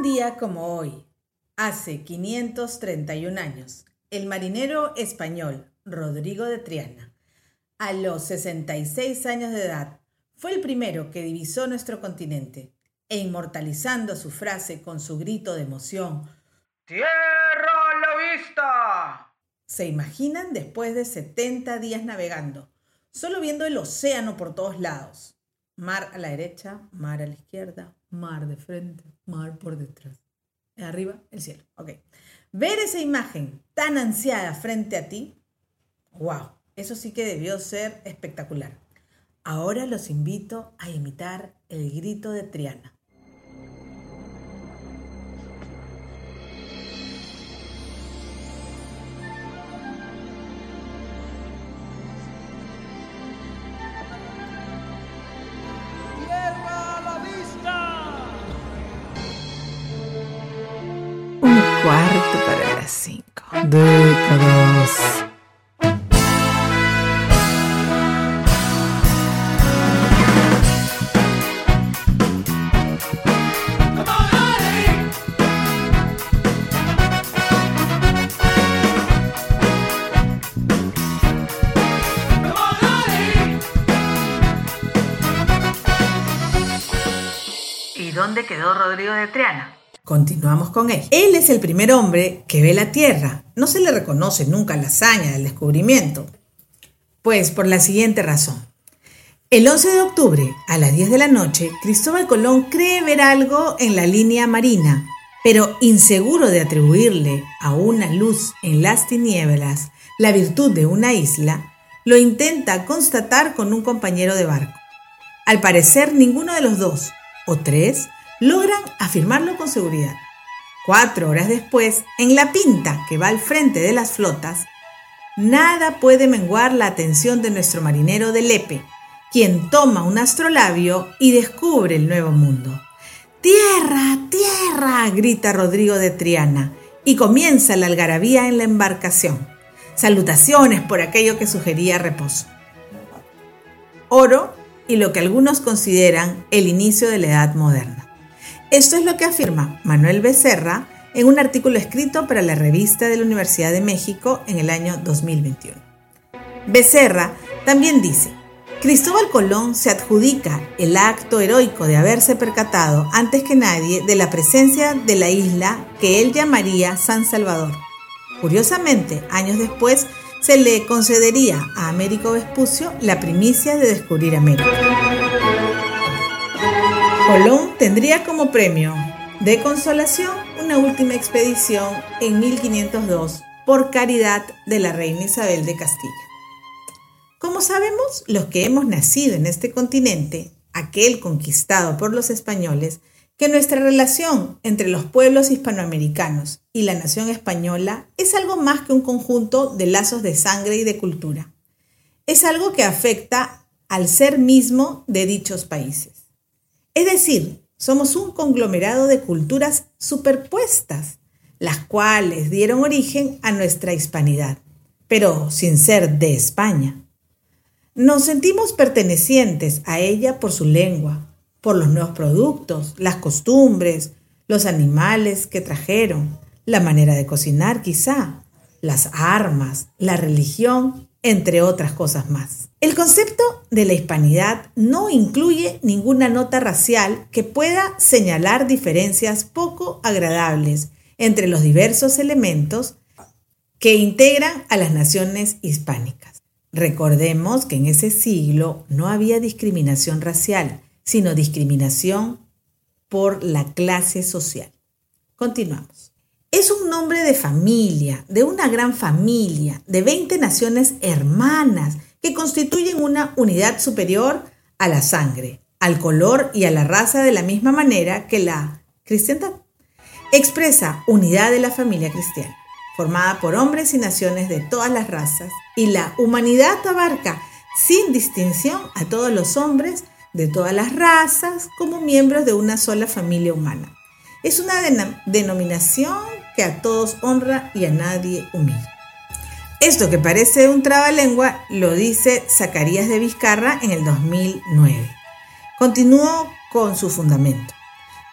Un día como hoy, hace 531 años, el marinero español Rodrigo de Triana, a los 66 años de edad, fue el primero que divisó nuestro continente e inmortalizando su frase con su grito de emoción, ¡Tierra a la vista! ¿Se imaginan después de 70 días navegando, solo viendo el océano por todos lados? Mar a la derecha, mar a la izquierda, mar de frente, mar por detrás. Arriba, el cielo. Ok. Ver esa imagen tan ansiada frente a ti, wow, eso sí que debió ser espectacular. Ahora los invito a imitar el grito de Triana. 5. Décadas. ¿Y dónde quedó Rodrigo de Triana? Continuamos con él. Él es el primer hombre que ve la Tierra. No se le reconoce nunca la hazaña del descubrimiento. Pues por la siguiente razón. El 11 de octubre, a las 10 de la noche, Cristóbal Colón cree ver algo en la línea marina, pero inseguro de atribuirle a una luz en las tinieblas la virtud de una isla, lo intenta constatar con un compañero de barco. Al parecer, ninguno de los dos, o tres, logran afirmarlo con seguridad. Cuatro horas después, en la pinta que va al frente de las flotas, nada puede menguar la atención de nuestro marinero de Lepe, quien toma un astrolabio y descubre el nuevo mundo. ¡Tierra, tierra! grita Rodrigo de Triana, y comienza la algarabía en la embarcación. Salutaciones por aquello que sugería reposo. Oro y lo que algunos consideran el inicio de la Edad Moderna. Esto es lo que afirma Manuel Becerra en un artículo escrito para la revista de la Universidad de México en el año 2021. Becerra también dice, Cristóbal Colón se adjudica el acto heroico de haberse percatado antes que nadie de la presencia de la isla que él llamaría San Salvador. Curiosamente, años después, se le concedería a Américo Vespucio la primicia de descubrir América. Colón tendría como premio de consolación una última expedición en 1502 por caridad de la reina Isabel de Castilla. Como sabemos, los que hemos nacido en este continente, aquel conquistado por los españoles, que nuestra relación entre los pueblos hispanoamericanos y la nación española es algo más que un conjunto de lazos de sangre y de cultura. Es algo que afecta al ser mismo de dichos países. Es decir, somos un conglomerado de culturas superpuestas, las cuales dieron origen a nuestra hispanidad, pero sin ser de España. Nos sentimos pertenecientes a ella por su lengua, por los nuevos productos, las costumbres, los animales que trajeron, la manera de cocinar quizá, las armas, la religión entre otras cosas más. El concepto de la hispanidad no incluye ninguna nota racial que pueda señalar diferencias poco agradables entre los diversos elementos que integran a las naciones hispánicas. Recordemos que en ese siglo no había discriminación racial, sino discriminación por la clase social. Continuamos. Es un nombre de familia, de una gran familia, de 20 naciones hermanas que constituyen una unidad superior a la sangre, al color y a la raza de la misma manera que la cristiandad. Expresa unidad de la familia cristiana, formada por hombres y naciones de todas las razas, y la humanidad abarca sin distinción a todos los hombres de todas las razas como miembros de una sola familia humana. Es una denominación que a todos honra y a nadie humilla. Esto que parece un trabalengua lo dice Zacarías de Vizcarra en el 2009. Continúo con su fundamento.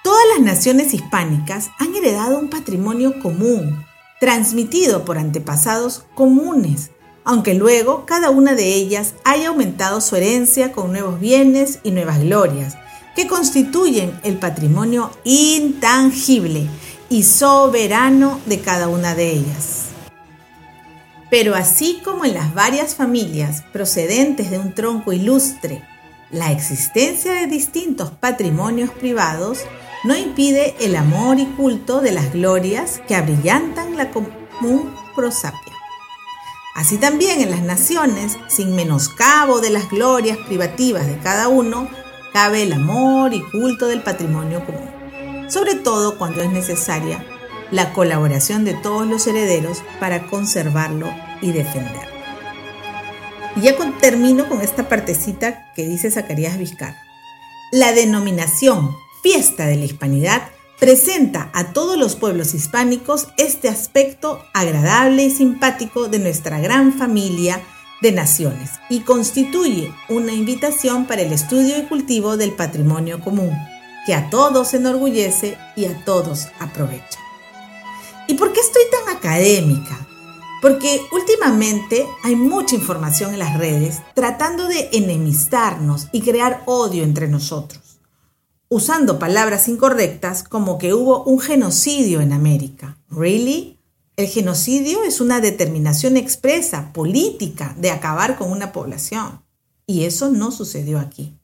Todas las naciones hispánicas han heredado un patrimonio común, transmitido por antepasados comunes, aunque luego cada una de ellas haya aumentado su herencia con nuevos bienes y nuevas glorias, que constituyen el patrimonio intangible y soberano de cada una de ellas. Pero así como en las varias familias procedentes de un tronco ilustre, la existencia de distintos patrimonios privados no impide el amor y culto de las glorias que abrillantan la común prosapia. Así también en las naciones, sin menoscabo de las glorias privativas de cada uno, cabe el amor y culto del patrimonio común, sobre todo cuando es necesaria la colaboración de todos los herederos para conservarlo y defenderlo. Y ya termino con esta partecita que dice Zacarías Vizcarra. La denominación fiesta de la hispanidad presenta a todos los pueblos hispánicos este aspecto agradable y simpático de nuestra gran familia de naciones y constituye una invitación para el estudio y cultivo del patrimonio común, que a todos enorgullece y a todos aprovecha. ¿Y por qué estoy tan académica? Porque últimamente hay mucha información en las redes tratando de enemistarnos y crear odio entre nosotros, usando palabras incorrectas como que hubo un genocidio en América. ¿Really? El genocidio es una determinación expresa, política, de acabar con una población. Y eso no sucedió aquí.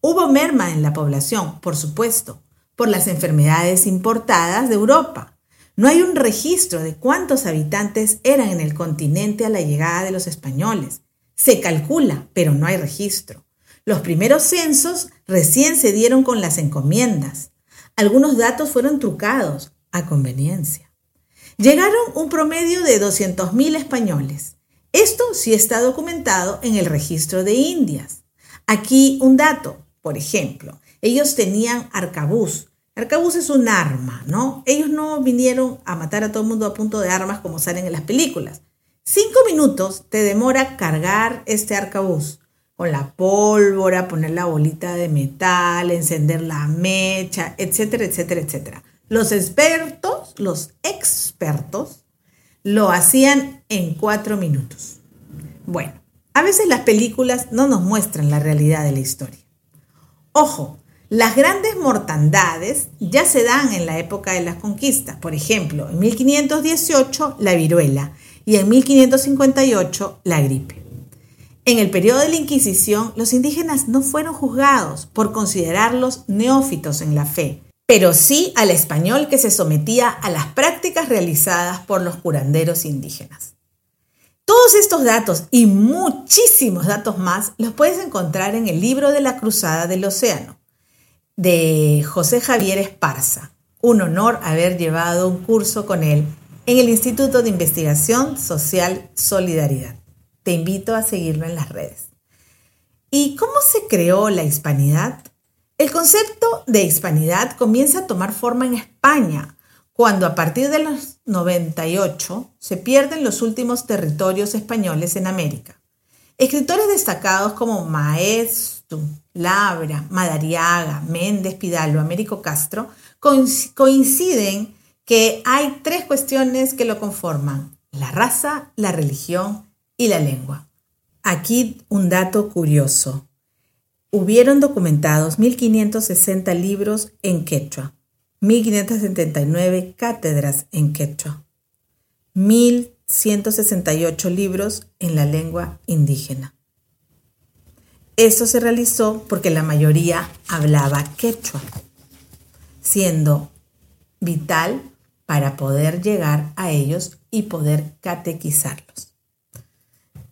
Hubo merma en la población, por supuesto, por las enfermedades importadas de Europa no hay un registro de cuántos habitantes eran en el continente a la llegada de los españoles. Se calcula, pero no hay registro. Los primeros censos recién se dieron con las encomiendas. Algunos datos fueron trucados a conveniencia. Llegaron un promedio de 200.000 españoles. Esto sí está documentado en el registro de Indias. Aquí un dato, por ejemplo, ellos tenían arcabús, Arcabuz es un arma, ¿no? Ellos no vinieron a matar a todo el mundo a punto de armas como salen en las películas. Cinco minutos te demora cargar este arcabuz con la pólvora, poner la bolita de metal, encender la mecha, etcétera, etcétera, etcétera. Los expertos, los expertos, lo hacían en cuatro minutos. Bueno, a veces las películas no nos muestran la realidad de la historia. Ojo, las grandes mortandades ya se dan en la época de las conquistas. Por ejemplo, en 1518 la viruela y en 1558 la gripe. En el periodo de la Inquisición, los indígenas no fueron juzgados por considerarlos neófitos en la fe, pero sí al español que se sometía a las prácticas realizadas por los curanderos indígenas. Todos estos datos y muchísimos datos más los puedes encontrar en el libro de la Cruzada del Océano de José Javier Esparza. Un honor haber llevado un curso con él en el Instituto de Investigación Social Solidaridad. Te invito a seguirlo en las redes. ¿Y cómo se creó la hispanidad? El concepto de hispanidad comienza a tomar forma en España, cuando a partir de los 98 se pierden los últimos territorios españoles en América. Escritores destacados como Maes, Labra, Madariaga, Méndez Pidalgo, Américo Castro, coinciden que hay tres cuestiones que lo conforman, la raza, la religión y la lengua. Aquí un dato curioso. Hubieron documentados 1560 libros en quechua, 1579 cátedras en quechua, 1168 libros en la lengua indígena. Eso se realizó porque la mayoría hablaba quechua, siendo vital para poder llegar a ellos y poder catequizarlos.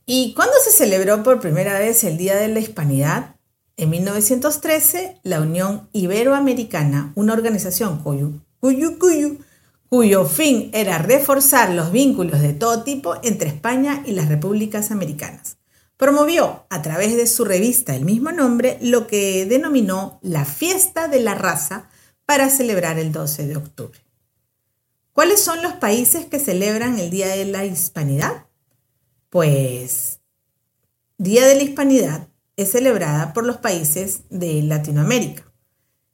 ¿Y cuándo se celebró por primera vez el Día de la Hispanidad? En 1913, la Unión Iberoamericana, una organización cuyo, fin era reforzar los vínculos de todo tipo entre España y las repúblicas americanas promovió a través de su revista el mismo nombre lo que denominó la fiesta de la raza para celebrar el 12 de octubre. ¿Cuáles son los países que celebran el Día de la Hispanidad? Pues Día de la Hispanidad es celebrada por los países de Latinoamérica,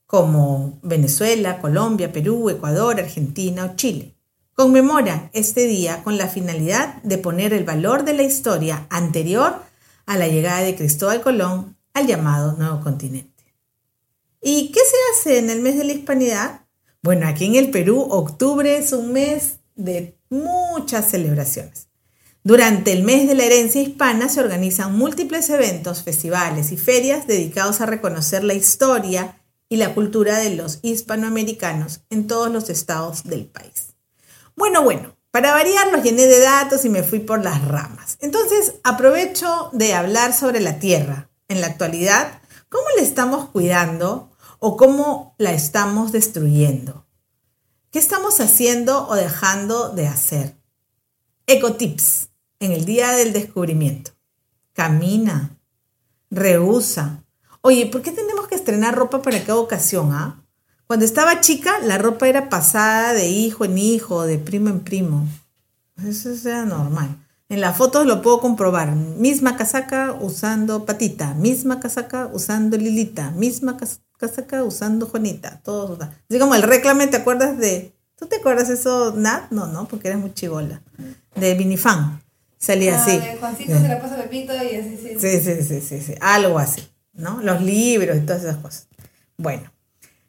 como Venezuela, Colombia, Perú, Ecuador, Argentina o Chile. Conmemora este día con la finalidad de poner el valor de la historia anterior a la llegada de Cristóbal Colón al llamado Nuevo Continente. ¿Y qué se hace en el mes de la Hispanidad? Bueno, aquí en el Perú, octubre es un mes de muchas celebraciones. Durante el mes de la herencia hispana se organizan múltiples eventos, festivales y ferias dedicados a reconocer la historia y la cultura de los hispanoamericanos en todos los estados del país. Bueno, bueno, para variar los llené de datos y me fui por las ramas. Entonces aprovecho de hablar sobre la tierra. En la actualidad, ¿cómo la estamos cuidando o cómo la estamos destruyendo? ¿Qué estamos haciendo o dejando de hacer? Ecotips en el día del descubrimiento. Camina, rehúsa, Oye, ¿por qué tenemos que estrenar ropa para cada ocasión, ah? Cuando estaba chica, la ropa era pasada de hijo en hijo, de primo en primo. Eso era normal. En las fotos lo puedo comprobar. Misma casaca usando patita, misma casaca usando lilita, misma casaca usando Juanita. Todos Así como el reclame, ¿te acuerdas de... ¿Tú te acuerdas eso, Nat? No, no, porque eres muy chivola. De Vinifan. Salía Ah, así. Juancito se la pasa a Pepito y así, sí. Sí, sí, sí, sí, sí, algo así, ¿no? Los libros y todas esas cosas. Bueno,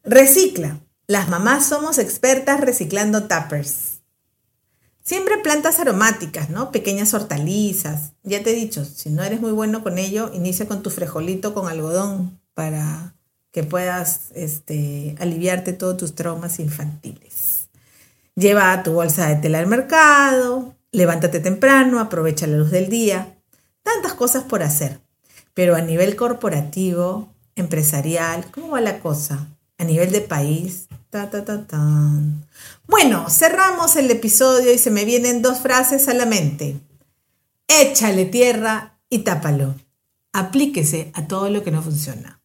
recicla. Las mamás somos expertas reciclando tuppers. Siempre plantas aromáticas, ¿no? Pequeñas hortalizas. Ya te he dicho, si no eres muy bueno con ello, inicia con tu frijolito con algodón para que puedas este, aliviarte todos tus traumas infantiles. Lleva tu bolsa de tela al mercado, levántate temprano, aprovecha la luz del día. Tantas cosas por hacer. Pero a nivel corporativo, empresarial, ¿cómo va la cosa? A nivel de país, ta, ta, ta. Bueno, cerramos el episodio y se me vienen dos frases a la mente. Échale tierra y tápalo. Aplíquese a todo lo que no funciona.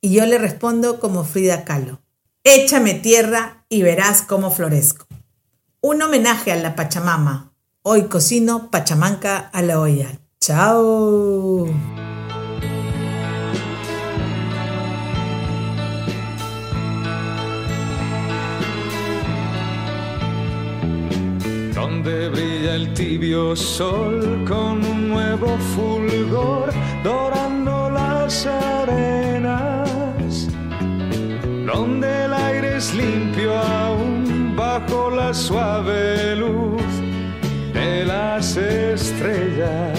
Y yo le respondo como Frida Kahlo. Échame tierra y verás cómo florezco. Un homenaje a la Pachamama. Hoy cocino pachamanca a la olla. ¡Chao! donde brilla el tibio sol con un nuevo fulgor dorando las arenas, donde el aire es limpio aún bajo la suave luz las estrellas,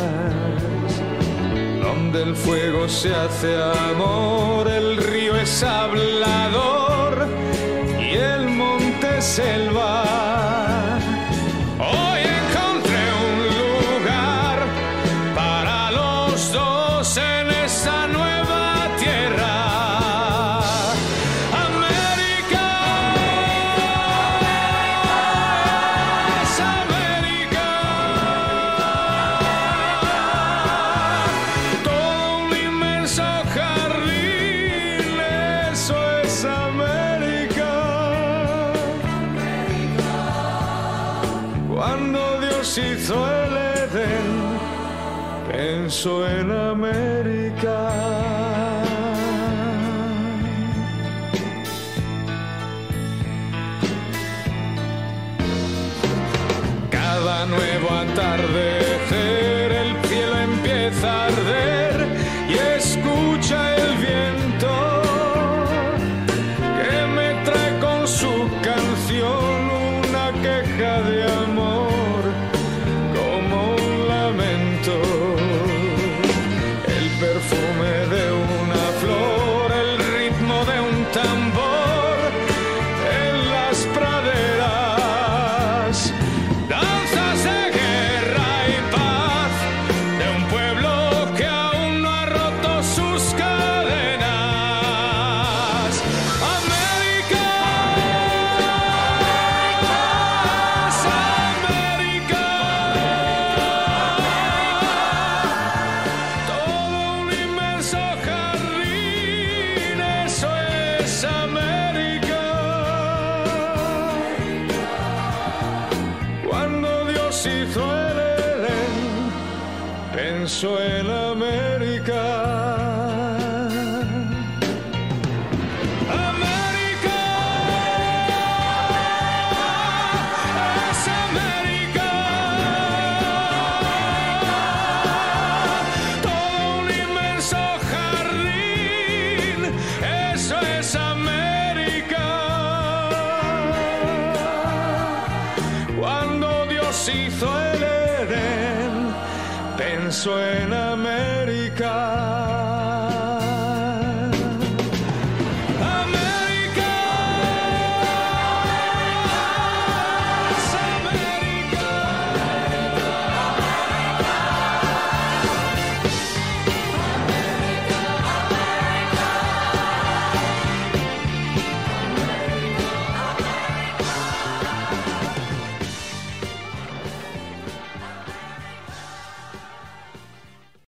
donde el fuego se hace amor, el río es hablador y el monte selva. Cuando Dios hizo el Edén, pensó en América. Cada nuevo atardecer el cielo empieza a arder América, todo un inmenso jardín, eso es América. Cuando Dios hizo el en pensó en. América.